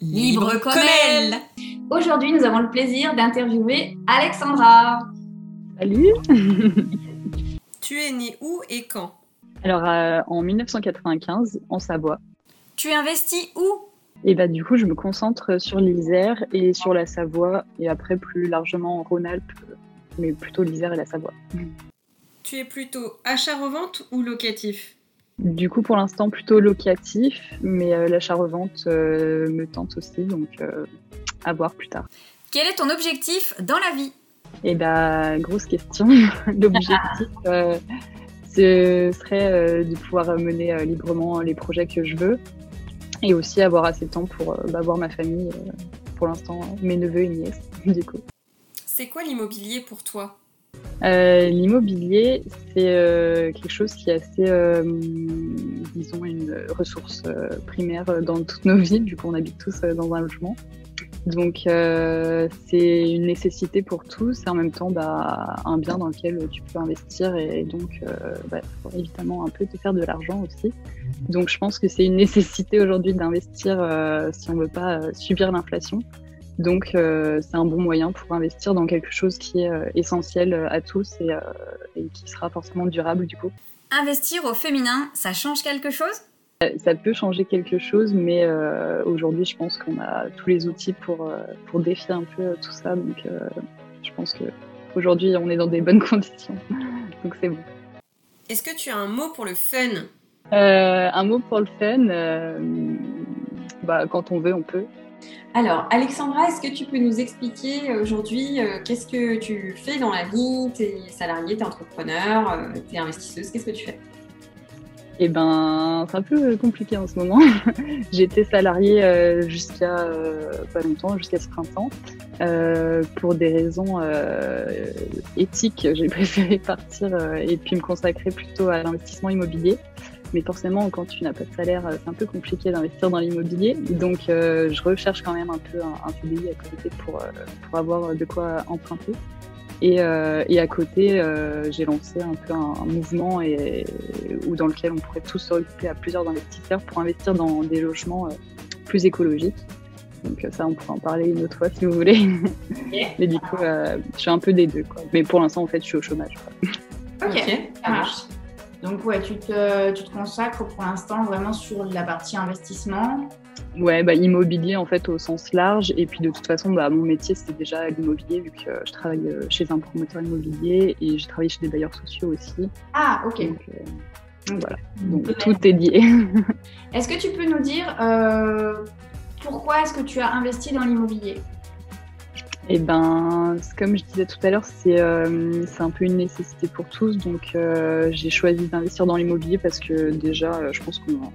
libre comme elle. Aujourd'hui, nous avons le plaisir d'interviewer Alexandra. Salut Tu es née où et quand? Alors, euh, en 1995, en Savoie. Tu investis où? Et bah, du coup, je me concentre sur l'Isère et sur la Savoie, et après, plus largement en Rhône-Alpes, mais plutôt l'Isère et la Savoie. Tu es plutôt achat-revente ou locatif? Du coup, pour l'instant, plutôt locatif, mais euh, l'achat-revente euh, me tente aussi, donc euh, à voir plus tard. Quel est ton objectif dans la vie? Eh bah, grosse question. L'objectif, ce serait de pouvoir mener librement les projets que je veux et aussi avoir assez de temps pour bah, voir ma famille, pour l'instant, mes neveux et nièces, du coup. C'est quoi l'immobilier pour toi? Euh, L'immobilier, c'est euh, quelque chose qui est assez, euh, disons, une ressource primaire dans toutes nos vies, du coup on habite tous dans un logement. Donc c'est une nécessité pour tous et en même temps bah, un bien dans lequel tu peux investir et, donc bah, faut évidemment un peu te faire de l'argent aussi. Donc je pense que c'est une nécessité aujourd'hui d'investir si on veut pas subir l'inflation. Donc, euh, c'est un bon moyen pour investir dans quelque chose qui est euh, essentiel euh, à tous et, qui sera forcément durable du coup. Investir au féminin, ça change quelque chose? Ça peut changer quelque chose, mais aujourd'hui, je pense qu'on a tous les outils pour, pour défier un peu tout ça. Donc, je pense qu'aujourd'hui, on est dans des bonnes conditions. donc, c'est bon. Est-ce que tu as un mot pour le fun? Un mot pour le fun bah, Quand on veut, on peut. Alors, Alexandra, est-ce que tu peux nous expliquer aujourd'hui qu'est-ce que tu fais dans la vie? Tu es salariée, tu es entrepreneur, tu es investisseuse, qu'est-ce que tu fais? Eh ben, c'est un peu compliqué en ce moment. J'étais salariée euh, jusqu'à euh, pas longtemps, jusqu'à ce printemps. Euh, pour des raisons éthiques, j'ai préféré partir et puis me consacrer plutôt à l'investissement immobilier. Mais forcément, quand tu n'as pas de salaire, c'est un peu compliqué d'investir dans l'immobilier. Donc, je recherche quand même un peu un, un CDI à côté pour, pour avoir de quoi emprunter. Et, euh, et, à côté, euh, j'ai lancé un peu un, mouvement et, où dans lequel on pourrait tous se regrouper à plusieurs investisseurs pour investir dans des logements euh, plus écologiques. Donc ça, on pourra en parler une autre fois si vous voulez. Mais du coup, je suis un peu des deux. Quoi. Mais pour l'instant, en fait, je suis au chômage. Ok, ça marche. Donc ouais, tu te, tu te consacres pour l'instant vraiment sur la partie investissement Ouais, bah, immobilier en fait au sens large. Et puis de toute façon, bah, mon métier c'était déjà l'immobilier vu que je travaille euh, chez un promoteur immobilier et j'ai travaillé chez des bailleurs sociaux aussi. Ah, ok. Donc, euh, voilà, donc tout est lié. Est-ce que tu peux nous dire euh, pourquoi est-ce que tu as investi dans l'immobilier? Eh ben, comme je disais tout à l'heure, c'est un peu une nécessité pour tous. Donc, j'ai choisi d'investir dans l'immobilier parce que déjà, je pense qu'on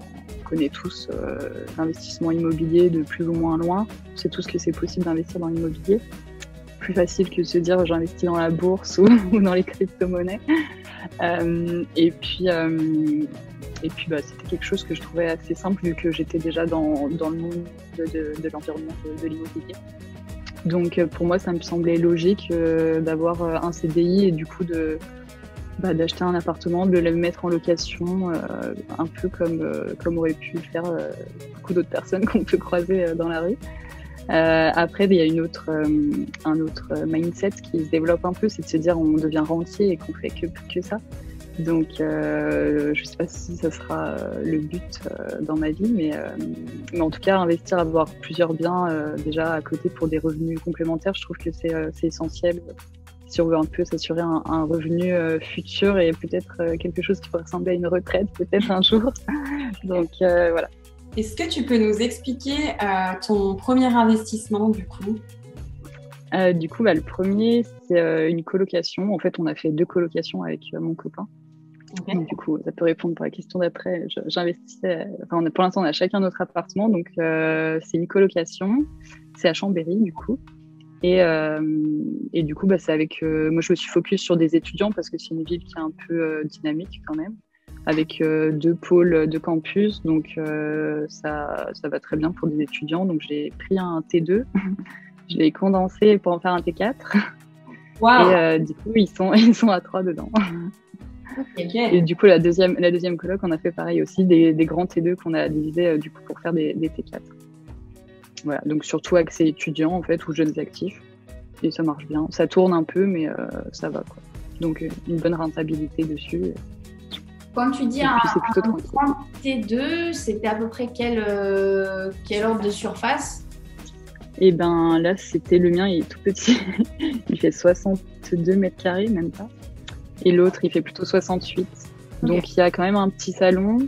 connaît tous euh, l'investissement immobilier de plus ou moins loin. On sait tous que c'est possible d'investir dans l'immobilier. Plus facile que de se dire j'investis dans la bourse ou, dans les crypto-monnaies. Euh, et puis, euh, bah, c'était quelque chose que je trouvais assez simple vu que j'étais déjà dans, le monde de, de, l'environnement de, l'immobilier. Donc pour moi, ça me semblait logique d'avoir un CDI et du coup de, bah, d'acheter un appartement, de le mettre en location, euh, un peu comme, euh, comme aurait pu le faire euh, beaucoup d'autres personnes qu'on peut croiser dans la rue. après, il y a une autre, un autre mindset qui se développe un peu, c'est de se dire on devient rentier et qu'on fait que, que ça. Donc, je ne sais pas si ça sera le but dans ma vie, mais, mais, en tout cas, investir, avoir plusieurs biens déjà à côté pour des revenus complémentaires, je trouve que c'est essentiel si on veut un peu s'assurer un, revenu euh, futur et peut-être euh, quelque chose qui pourrait ressembler à une retraite peut-être un jour. Donc euh, voilà. Est-ce que tu peux nous expliquer ton premier investissement du coup? Du coup, bah, le premier, c'est une colocation. En fait, on a fait deux colocations avec mon copain. Donc, du coup, ça peut répondre pour la question d'après. J'investissais. Enfin, pour l'instant, on a chacun notre appartement. Donc, c'est une colocation. C'est à Chambéry, du coup. Et, euh, et, du coup, bah, c'est avec. Euh, moi, je me suis focus sur des étudiants parce que c'est une ville qui est un peu euh, dynamique quand même, avec deux pôles de campus. Donc, ça, ça va très bien pour des étudiants. Donc, j'ai pris un T2, je l'ai condensé pour en faire un T4. Wow. Et du coup, ils sont, ils sont à trois dedans. Et du coup, la deuxième, la deuxième coloc, on a fait pareil aussi, des, des grands T2 qu'on a divisés du coup pour faire des, des T4. Voilà, donc surtout accès étudiants en fait ou jeunes actifs. Et ça marche bien. Ça tourne un peu, mais euh, ça va quoi. Donc euh, une bonne rentabilité dessus. Quand tu dis un, un T2, c'était à peu près quel, euh, quel ordre de surface? Et eh ben là, c'était le mien, il est tout petit. il fait 62 mètres carrés, même pas. Et l'autre, il fait plutôt 68. Donc il y a quand même un petit salon,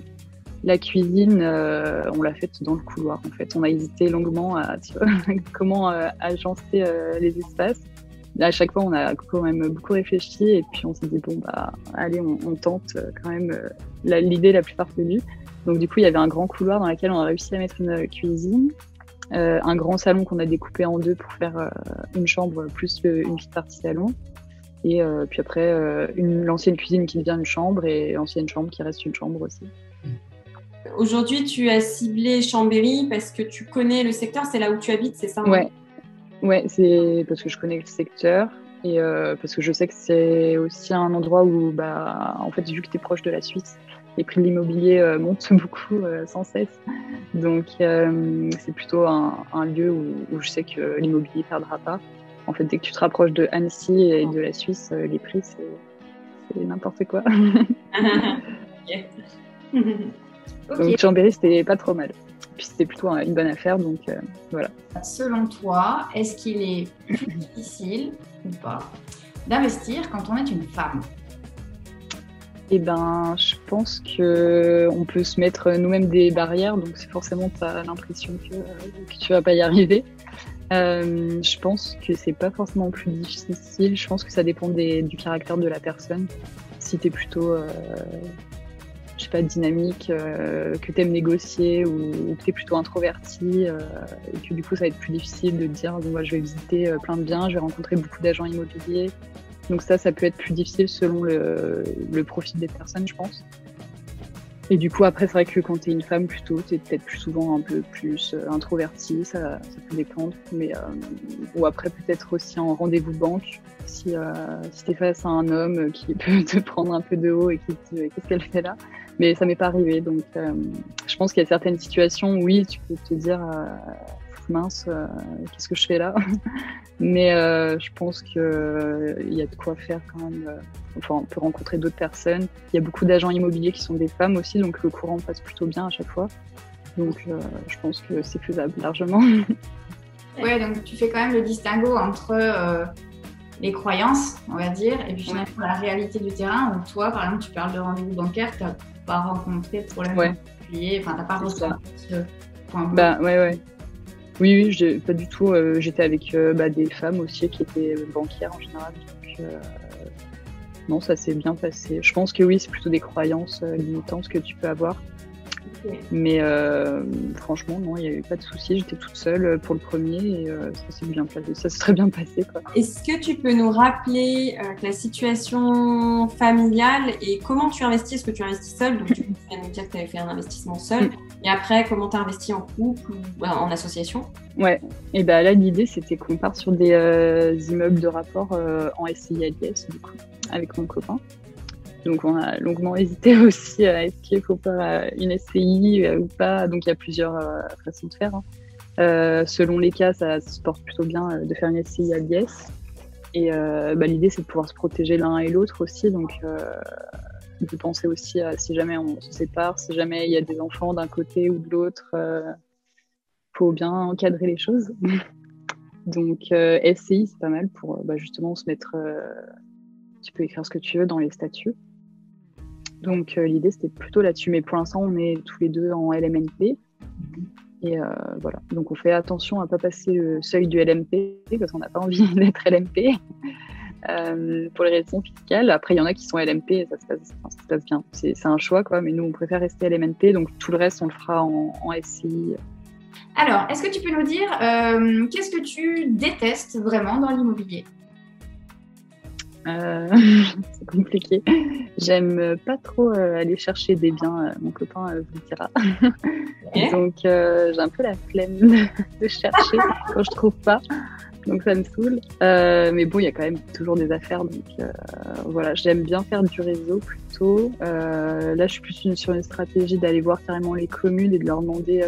la cuisine, euh, on l'a faite dans le couloir en fait. On a hésité longuement à comment euh, agencer euh, les espaces. À chaque fois, on a quand même beaucoup réfléchi et puis on s'est dit bon bah allez, on, tente quand même l'idée la, plus farfelue. Donc du coup, il y avait un grand couloir dans lequel on a réussi à mettre une cuisine, un grand salon qu'on a découpé en deux pour faire une chambre plus une petite partie salon. Et puis après, l'ancienne cuisine qui devient une chambre et l'ancienne chambre qui reste une chambre aussi. Aujourd'hui, tu as ciblé Chambéry parce que tu connais le secteur, c'est là où tu habites, c'est ça hein? Ouais, ouais c'est parce que je connais le secteur et euh, parce que je sais que c'est aussi un endroit où, bah, en fait, vu que tu es proche de la Suisse, les prix de l'immobilier euh, montent beaucoup euh, sans cesse. Donc, c'est plutôt un, lieu où, je sais que l'immobilier ne perdra pas. En fait, dès que tu te rapproches de Annecy et de la Suisse, les prix, c'est n'importe quoi. Donc Chambéry, c'était pas trop mal. Puis c'était plutôt une bonne affaire, donc euh, voilà. Selon toi, est-ce qu'il est plus difficile ou pas d'investir quand on est une femme? Eh ben, je pense que on peut se mettre nous-mêmes des barrières, donc c'est forcément tu as l'impression que, que tu vas pas y arriver. Euh, je pense que c'est pas forcément plus difficile. Je pense que ça dépend du caractère de la personne. Si tu es plutôt, euh, je sais pas, dynamique, euh, que tu aimes négocier ou, que tu es plutôt introverti, euh, et que du coup ça va être plus difficile de dire bon, je vais visiter plein de biens, je vais rencontrer beaucoup d'agents immobiliers. Donc ça, ça peut être plus difficile selon le, le profil des personnes, je pense. Et du coup, après, c'est vrai que quand tu es une femme, plutôt, tu es peut-être plus souvent un peu plus euh, introvertie, ça, ça peut dépendre. Mais, euh, ou après, peut-être aussi en rendez-vous banque, si, euh, si tu es face à un homme qui peut te prendre un peu de haut et qui te dit qu'est-ce qu'elle fait là? Mais ça m'est pas arrivé. Donc, euh, je pense qu'il y a certaines situations oui, tu peux te dire euh, mince, euh, qu'est-ce que je fais là Mais euh, je pense qu'il il y a de quoi faire quand même. euh, Enfin, on peut rencontrer d'autres personnes. Il y a beaucoup d'agents immobiliers qui sont des femmes aussi, donc le courant passe plutôt bien à chaque fois. Donc, euh, je pense que c'est faisable largement. Ouais, donc tu fais quand même le distinguo entre euh, les croyances, on va dire, et puis finalement la réalité du terrain, où toi, par exemple, tu parles de rendez-vous bancaire, tu n'as pas rencontré de problème Ouais. particulier, enfin, tu n'as pas ressenti ce point. Bah ouais ouais. Oui oui, j'ai pas du tout. euh, J'étais avec euh, bah, des femmes aussi qui étaient euh, banquières en général. Donc, non, ça s'est bien passé. Je pense que oui, c'est plutôt des croyances limitantes que tu peux avoir. Mais euh, franchement, non, il n'y a eu pas de souci. J'étais toute seule euh, pour le premier et euh, ça s'est bien passé. Ça s'est très bien passé. Est-ce que tu peux nous rappeler euh, la situation familiale et comment tu investis? Est-ce que tu investis seul Donc, tu viens de nous dire que tu avais fait un investissement seul. Et après, comment tu as investi en couple ou euh, en association? Ouais. Et bah là, l'idée c'était qu'on part sur des immeubles de rapport en SCI ADS du coup avec mon copain. Donc on a longuement hésité aussi à est-ce qu'il faut faire une SCI euh, ou pas. Donc il y a plusieurs euh, façons de faire. hein. Euh, selon les cas, ça se porte plutôt bien de faire une SCI ADS. Et euh, bah, l'idée c'est de pouvoir se protéger l'un et l'autre aussi. Donc de penser aussi à si jamais on se sépare, si jamais il y a des enfants d'un côté ou de l'autre. euh, faut bien encadrer les choses. Donc SCI, c'est pas mal pour bah, justement se mettre. tu peux écrire ce que tu veux dans les statuts. Donc euh, l'idée c'était plutôt là-dessus, mais pour l'instant on est tous les deux en LMNP. Et euh, voilà, donc on fait attention à pas passer le seuil du LMP parce qu'on n'a pas envie d'être LMP euh, pour les raisons fiscales. Après il y en a qui sont LMP et ça se passe, bien. C'est un choix quoi, mais nous on préfère rester LMNP, donc tout le reste on le fera en, SCI. Alors, est-ce que tu peux nous dire qu'est-ce que tu détestes vraiment dans l'immobilier? Euh, c'est compliqué. J'aime pas trop euh, aller chercher des biens, euh, mon copain euh, vous le dira. Donc j'ai un peu la flemme de, chercher quand je trouve pas. Donc ça me saoule. Euh, mais bon, il y a quand même toujours des affaires. Donc euh, voilà, j'aime bien faire du réseau plutôt. Euh, là, je suis plus une- sur une stratégie d'aller voir carrément les communes et de leur demander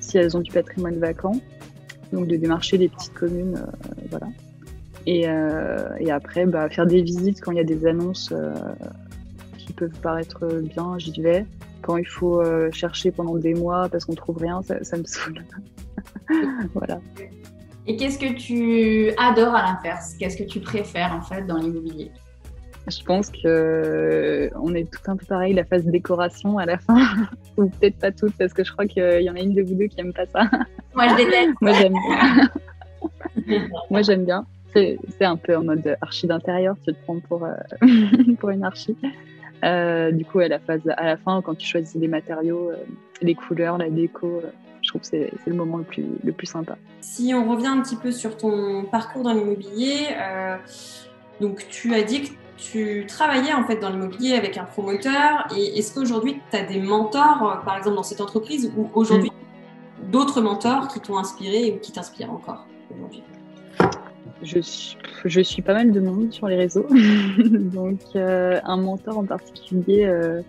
si elles ont du patrimoine vacant. Donc de démarcher les petites communes, voilà. Et, euh, et après, bah, faire des visites quand il y a des annonces euh, qui peuvent paraître bien, j'y vais. Quand il faut euh, chercher pendant des mois parce qu'on trouve rien, ça, ça me saoule. voilà. Et qu'est-ce que tu adores à l'inverse? Qu'est-ce que tu préfères en fait dans l'immobilier? Je pense que on est tout un peu pareil, la phase décoration à la fin. Ou peut-être pas toutes, parce que je crois qu'il y en a une de vous deux qui aime pas ça. Moi, je déteste. Moi, j'aime bien. Moi, j'aime bien. C'est un peu en mode archi d'intérieur, tu te prends pour, euh, pour une archi. Euh, du coup, à la phase, à la fin, quand tu choisis les matériaux, euh, les couleurs, la déco, je trouve que c'est le moment le plus, le plus sympa. Si on revient un petit peu sur ton parcours dans l'immobilier, donc tu as dit que tu travaillais en fait dans l'immobilier avec un promoteur. Et est-ce qu'aujourd'hui tu as des mentors, par exemple dans cette entreprise, ou aujourd'hui d'autres mentors qui t'ont inspiré ou qui t'inspirent encore aujourd'hui? Je suis, je suis pas mal de monde sur les réseaux. Donc, euh, un mentor en particulier, euh,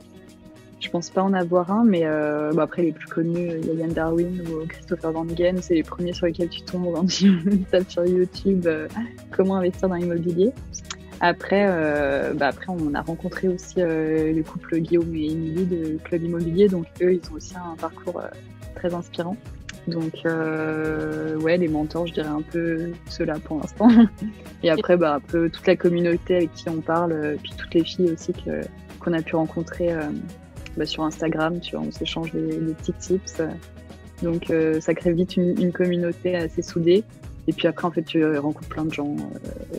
je pense pas en avoir un, mais euh, bah, après, les plus connus, a Yann Darwin ou Christopher Van Gen, c'est les premiers sur lesquels tu tombes quand tu tapes sur YouTube euh, comment investir dans l'immobilier. Après, euh, bah, après, on a rencontré aussi euh, le couple Guillaume et Émilie de Club Immobilier, donc eux, ils ont aussi un parcours euh, très inspirant. Donc, euh, ouais, les mentors, je dirais un peu ceux-là pour l'instant. Et après, bah, un peu toute la communauté avec qui on parle, euh, puis toutes les filles aussi qu'on a pu rencontrer euh, bah, sur Instagram, tu vois, on s'échange des, petits tips. Donc ça crée vite une, communauté assez soudée. Et puis après, en fait, tu rencontres plein de gens.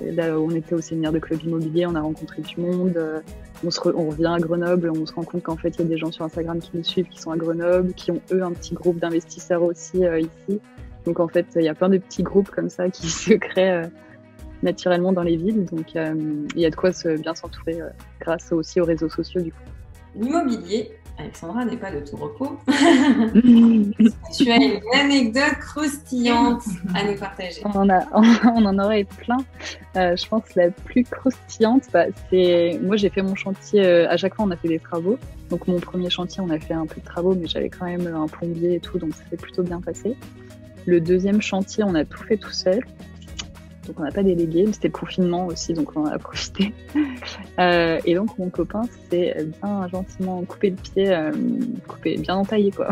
là, on était au séminaire de club immobilier, on a rencontré du monde. On, se on revient à Grenoble, on se rend compte qu'en fait, il y a des gens sur Instagram qui nous suivent, qui sont à Grenoble, qui ont eux un petit groupe d'investisseurs aussi ici. Donc en fait, il y a plein de petits groupes comme ça qui se créent naturellement dans les villes. Donc euh, il y a de quoi bien s'entourer euh, grâce aussi aux réseaux sociaux du coup. L'immobilier, Alexandra n'est pas de tout repos. tu as une anecdote croustillante à nous partager. On en, a, on en aurait plein. Euh, je pense que la plus croustillante, bah, c'est moi j'ai fait mon chantier. à chaque fois, on a fait des travaux. Donc mon premier chantier, on a fait un peu de travaux, mais j'avais quand même un plombier et tout, donc ça s'est plutôt bien passé. Le deuxième chantier, on a tout fait tout seul donc on n'a pas délégué. C'était le confinement aussi, donc on en a profité. Euh, et donc mon copain s'est bien gentiment coupé le pied, euh, coupé, bien entaillé quoi.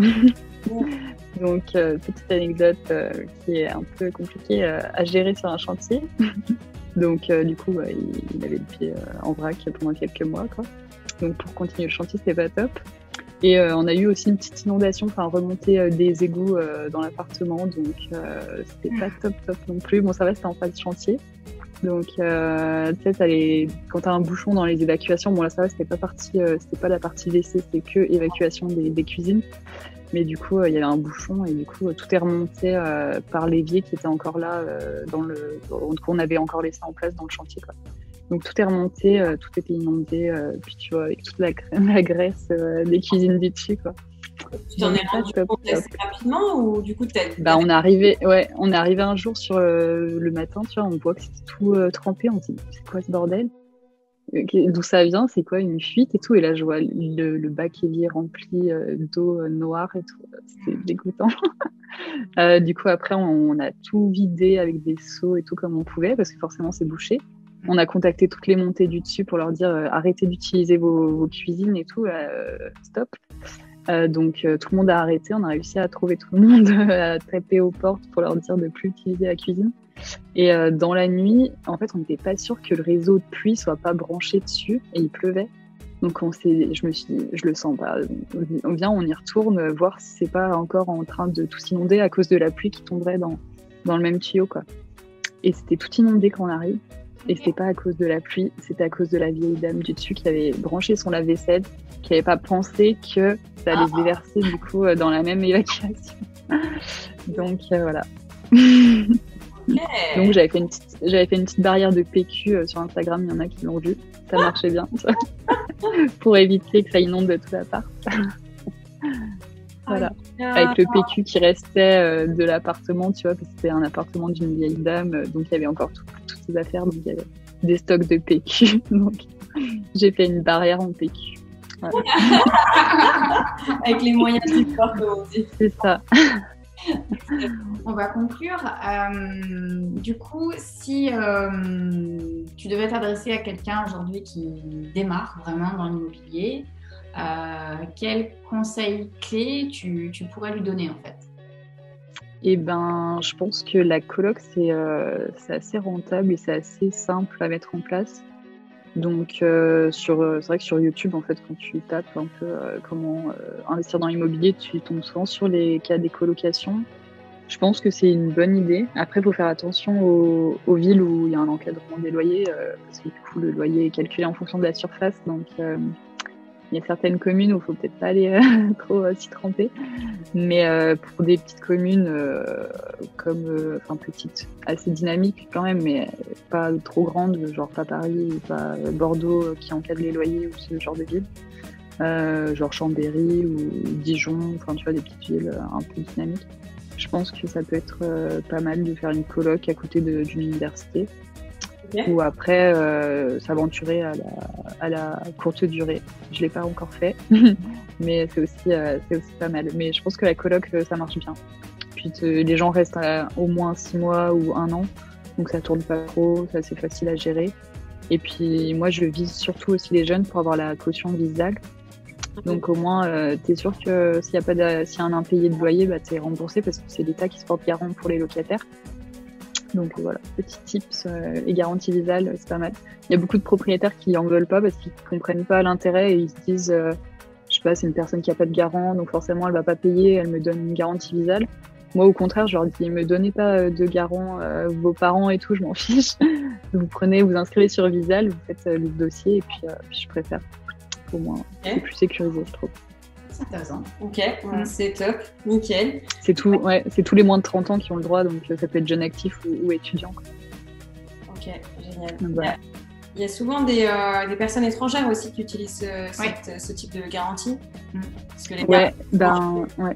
donc euh, petite anecdote qui est un peu compliquée à gérer sur un chantier. donc du coup il, avait le pied en vrac pendant quelques mois quoi. Donc pour continuer le chantier c'était pas top. Et euh, on a eu aussi une petite inondation, enfin remontée euh, des égouts euh, dans l'appartement, donc c'était pas top top non plus. Bon, ça va, c'était en phase chantier. Donc, euh, tu sais, quand t'as un bouchon dans les évacuations, bon là ça va, c'était pas partie, pas la partie WC, c'était que évacuation des, des, cuisines. Mais du coup, il y avait un bouchon et du coup, tout est remonté par l'évier qui était encore là dans le, on avait encore laissé en place dans le chantier. Quoi. Donc tout est remonté, euh, tout était inondé, euh, puis tu vois, avec toute la, la graisse euh, des cuisines du dessus, quoi. Tu t'en es rendu compte assez rapidement ou du coup Bah on est arrivé, ouais, on est arrivé un jour sur le matin, tu vois, on voit que c'était tout trempé, on se dit c'est quoi ce bordel? D'où ça vient? C'est quoi une fuite et tout? Et là je vois le, le bac évier rempli d'eau noire et tout, c'était dégoûtant. du coup après on, on, a tout vidé avec des seaux et tout comme on pouvait parce que forcément c'est bouché. On a contacté toutes les montées du dessus pour leur dire euh, arrêtez d'utiliser vos, cuisines et tout, euh, stop. Euh, donc tout le monde a arrêté, on a réussi à trouver tout le monde, à taper aux portes pour leur dire de plus utiliser la cuisine. Et dans la nuit, en fait, on n'était pas sûr que le réseau de pluie soit pas branché dessus et il pleuvait. Donc on je me suis, dit, je le sens pas. On vient, on y retourne, voir si c'est pas encore en train de tout s'inonder à cause de la pluie qui tomberait dans, dans le même tuyau, quoi. Et c'était tout inondé quand on arrive. Et c'était pas à cause de la pluie, c'était à cause de la vieille dame du dessus qui avait branché son lave-vaisselle, qui n'avait pas pensé que ça allait se déverser du coup euh, dans la même évacuation. Donc euh, voilà. Donc j'avais fait, une petite, j'avais fait une petite barrière de PQ euh, sur Instagram, il y en a qui l'ont vu, ça marchait bien, pour éviter que ça inonde tout l'appart. voilà. Avec le PQ qui restait de l'appartement, tu vois, parce que c'était un appartement d'une vieille dame, donc il y avait encore affaires, donc il y avait des stocks de PQ. Donc j'ai fait une barrière en PQ. Avec les moyens du corps, C'est ça. On va conclure. Euh, du coup, si euh, tu devais t'adresser à quelqu'un aujourd'hui qui démarre vraiment dans l'immobilier, euh, quel conseil clé tu, tu pourrais lui donner en fait? Eh ben, je pense que la coloc, euh, c'est assez rentable et c'est assez simple à mettre en place. Donc, euh, sur, c'est vrai que sur YouTube, en fait, quand tu tapes un peu euh, comment investir dans l'immobilier, tu tombes souvent sur les cas des colocations. Je pense que c'est une bonne idée. Après, il faut faire attention aux, aux, villes où il y a un encadrement des loyers, parce que du coup, le loyer est calculé en fonction de la surface. Donc, il y a certaines communes où il faut peut-être pas aller euh, trop euh, s'y tremper. Mais euh, pour des petites communes comme, enfin petites, assez dynamiques quand même, mais pas trop grandes, genre pas Paris ou pas Bordeaux qui encadrent les loyers ou ce genre de ville, genre Chambéry ou Dijon, enfin tu vois des petites villes un peu dynamiques. Je pense que ça peut être pas mal de faire une coloc à côté d'une université ou après euh, s'aventurer à la, à la, courte durée. Je l'ai pas encore fait, mais c'est aussi, euh, c'est aussi pas mal. Mais je pense que la coloc, euh, ça marche bien. Puis les gens restent au moins six mois ou un an, donc ça tourne pas trop, c'est assez facile à gérer. Et puis moi, je vise surtout aussi les jeunes pour avoir la caution visale. Donc au moins, euh, tu es sûr que s'il y a pas s'il y a un impayé de loyer, bah, tu es remboursé parce que c'est l'État qui se porte garant pour les locataires. Donc voilà, petit tips, euh, les garanties visales, c'est pas mal. Il y a beaucoup de propriétaires qui en veulent pas parce qu'ils comprennent pas l'intérêt et ils se disent euh, je sais pas, c'est une personne qui a pas de garant, donc forcément elle va pas payer, elle me donne une garantie visale. Moi, au contraire, je leur dis, me donnez pas euh, de garant, euh, vos parents et tout, je m'en fiche. vous prenez, vous inscrivez sur Visal, vous faites euh, le dossier et puis, puis je préfère. Au moins, c'est plus sécurisé, je trouve. C'est intéressant. Ok, c'est top, nickel. C'est tout, ouais, c'est tous les moins de 30 ans qui ont le droit, donc ça peut être jeune actif ou, étudiant. Ok, génial. Il y a souvent des, des, personnes étrangères aussi qui utilisent ce type de garantie. Mm. Parce que les ouais, ben, ouais.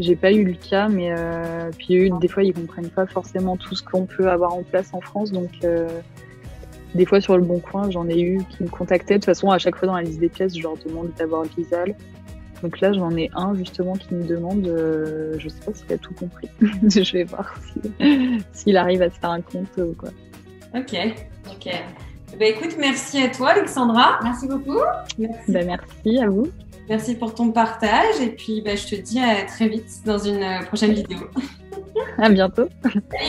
J'ai pas eu le cas, mais euh, puis eu, des fois ils comprennent pas forcément tout ce qu'on peut avoir en place en France, donc euh, des fois sur le bon coin j'en ai eu qui me contactaient. De toute façon à chaque fois dans la liste des pièces je leur demande d'avoir Visal. Donc là j'en ai un justement qui me demande, euh, je sais pas s'il a tout compris. je vais voir s'il arrive à se faire un compte ou quoi. Ok, ok. Bah, écoute, merci à toi Alexandra. Merci beaucoup. Merci. Bah, merci à vous. Merci pour ton partage et puis bah, je te dis à très vite dans une euh, prochaine vidéo. À bientôt.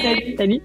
Salut. Salut.